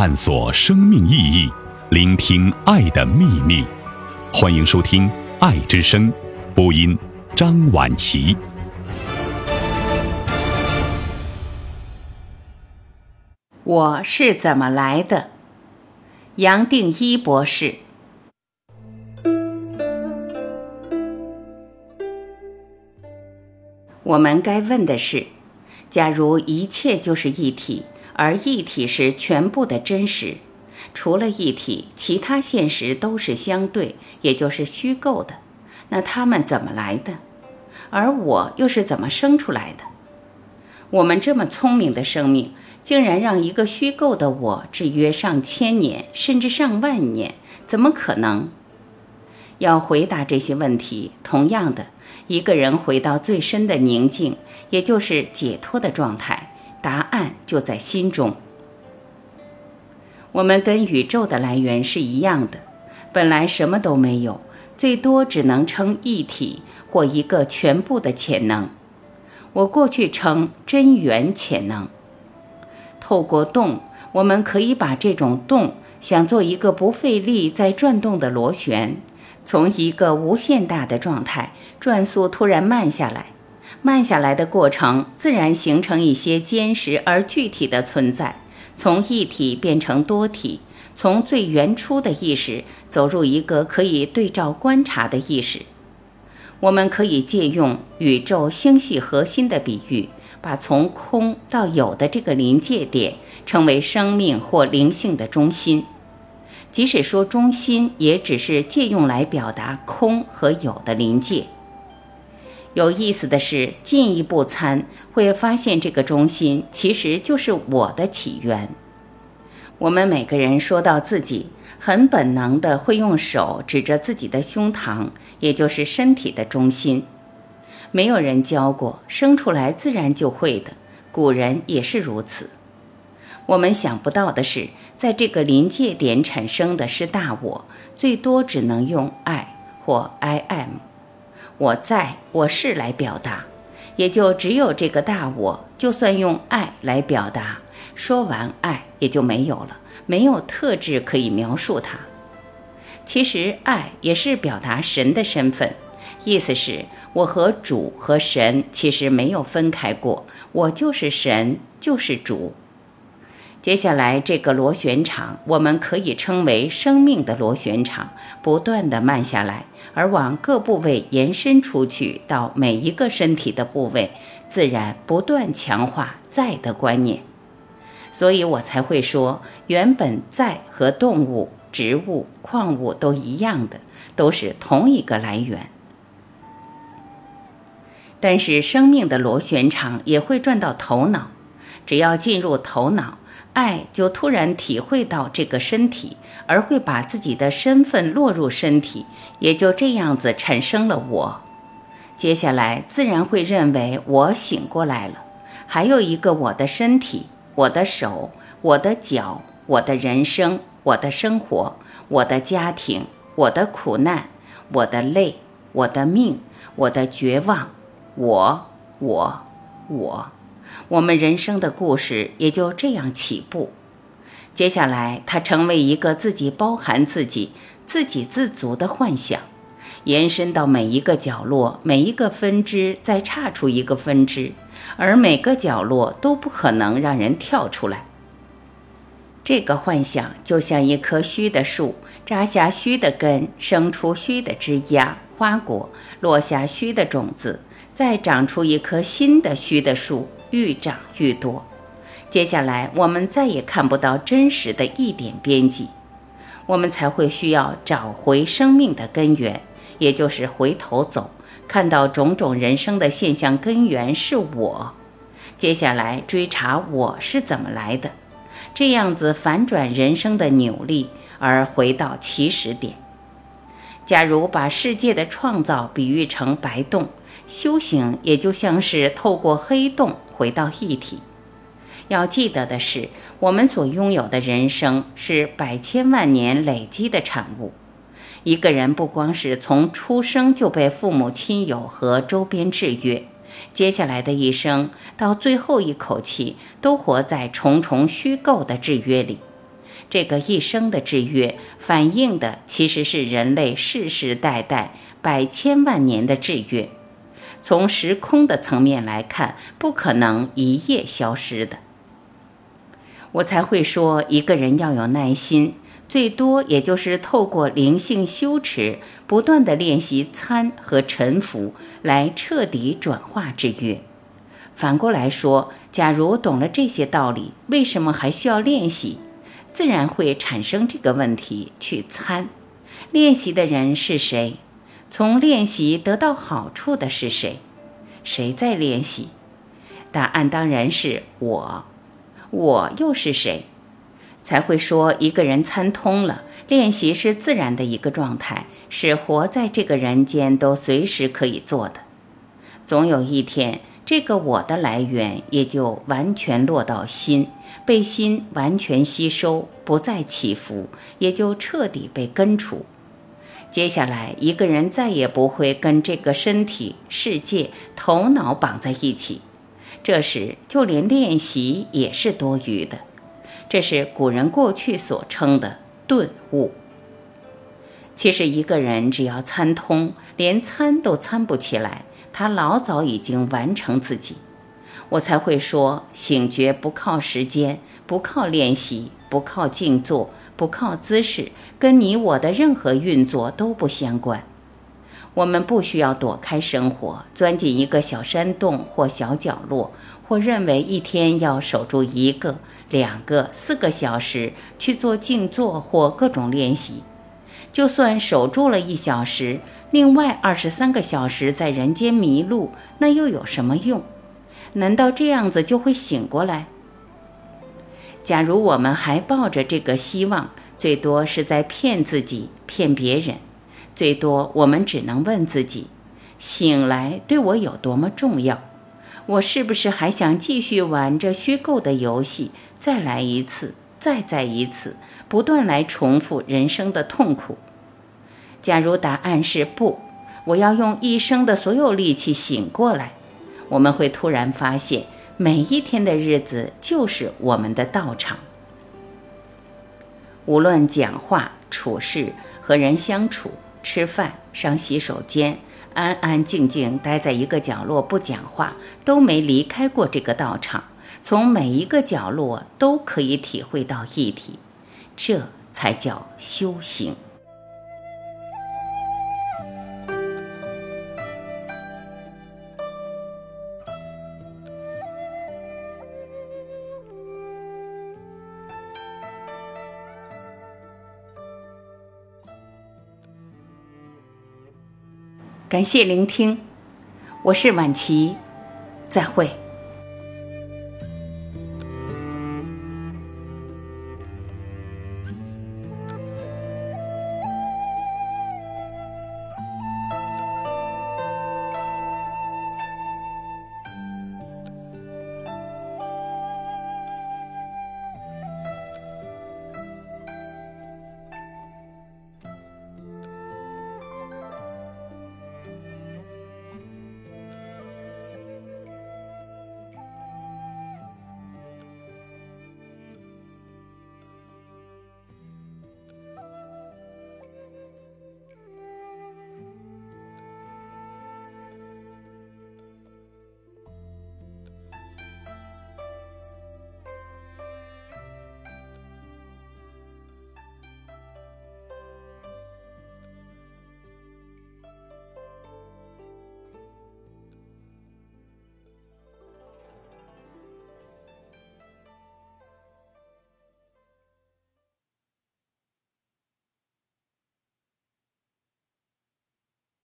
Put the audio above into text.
探索生命意义，聆听爱的秘密。欢迎收听《爱之声》，播音张婉琪。我是怎么来的？杨定一博士。我们该问的是：假如一切就是一体？而一体是全部的真实，除了一体，其他现实都是相对，也就是虚构的。那它们怎么来的？而我又是怎么生出来的？我们这么聪明的生命，竟然让一个虚构的我制约上千年，甚至上万年，怎么可能？要回答这些问题，同样的，一个人回到最深的宁静，也就是解脱的状态。答案就在心中。我们跟宇宙的来源是一样的，本来什么都没有，最多只能称一体或一个全部的潜能。我过去称真元潜能。透过动，我们可以把这种动想做一个不费力在转动的螺旋，从一个无限大的状态转速突然慢下来。慢下来的过程，自然形成一些坚实而具体的存在，从一体变成多体，从最原初的意识走入一个可以对照观察的意识。我们可以借用宇宙星系核心的比喻，把从空到有的这个临界点称为生命或灵性的中心。即使说中心，也只是借用来表达空和有的临界。有意思的是，进一步参会发现，这个中心其实就是我的起源。我们每个人说到自己，很本能的会用手指着自己的胸膛，也就是身体的中心。没有人教过，生出来自然就会的。古人也是如此。我们想不到的是，在这个临界点产生的是大我，最多只能用爱或 I am。我在我是来表达，也就只有这个大我。就算用爱来表达，说完爱也就没有了，没有特质可以描述它。其实爱也是表达神的身份，意思是我和主和神其实没有分开过，我就是神，就是主。接下来这个螺旋场，我们可以称为生命的螺旋场，不断的慢下来，而往各部位延伸出去，到每一个身体的部位，自然不断强化在的观念。所以我才会说，原本在和动物、植物、矿物都一样的，都是同一个来源。但是生命的螺旋场也会转到头脑，只要进入头脑。爱就突然体会到这个身体，而会把自己的身份落入身体，也就这样子产生了我。接下来自然会认为我醒过来了，还有一个我的身体、我的手、我的脚、我的人生、我的生活、我的家庭、我的苦难、我的累、我的命、我的绝望，我，我，我。我们人生的故事也就这样起步，接下来它成为一个自己包含自己、自给自足的幻想，延伸到每一个角落、每一个分支，再岔出一个分支，而每个角落都不可能让人跳出来。这个幻想就像一棵虚的树，扎下虚的根，生出虚的枝桠、花果，落下虚的种子，再长出一棵新的虚的树。愈长愈多，接下来我们再也看不到真实的一点边际，我们才会需要找回生命的根源，也就是回头走，看到种种人生的现象根源是我。接下来追查我是怎么来的，这样子反转人生的扭力，而回到起始点。假如把世界的创造比喻成白洞，修行也就像是透过黑洞。回到一体，要记得的是，我们所拥有的人生是百千万年累积的产物。一个人不光是从出生就被父母亲友和周边制约，接下来的一生到最后一口气，都活在重重虚构的制约里。这个一生的制约，反映的其实是人类世世代代、百千万年的制约。从时空的层面来看，不可能一夜消失的。我才会说，一个人要有耐心，最多也就是透过灵性修持，不断的练习参和沉浮，来彻底转化制约。反过来说，假如懂了这些道理，为什么还需要练习？自然会产生这个问题：去参练习的人是谁？从练习得到好处的是谁？谁在练习？答案当然是我。我又是谁？才会说一个人参通了，练习是自然的一个状态，是活在这个人间都随时可以做的。总有一天。这个我的来源也就完全落到心，被心完全吸收，不再起伏，也就彻底被根除。接下来，一个人再也不会跟这个身体、世界、头脑绑在一起。这时，就连练习也是多余的。这是古人过去所称的顿悟。其实，一个人只要参通，连参都参不起来。他老早已经完成自己，我才会说醒觉不靠时间，不靠练习，不靠静坐，不靠姿势，跟你我的任何运作都不相关。我们不需要躲开生活，钻进一个小山洞或小角落，或认为一天要守住一个、两个、四个小时去做静坐或各种练习。就算守住了一小时。另外二十三个小时在人间迷路，那又有什么用？难道这样子就会醒过来？假如我们还抱着这个希望，最多是在骗自己、骗别人。最多我们只能问自己：醒来对我有多么重要？我是不是还想继续玩这虚构的游戏？再来一次，再再一次，不断来重复人生的痛苦。假如答案是不，我要用一生的所有力气醒过来，我们会突然发现，每一天的日子就是我们的道场。无论讲话、处事、和人相处、吃饭、上洗手间，安安静静待在一个角落不讲话，都没离开过这个道场。从每一个角落都可以体会到一体，这才叫修行。感谢聆听，我是晚琪，再会。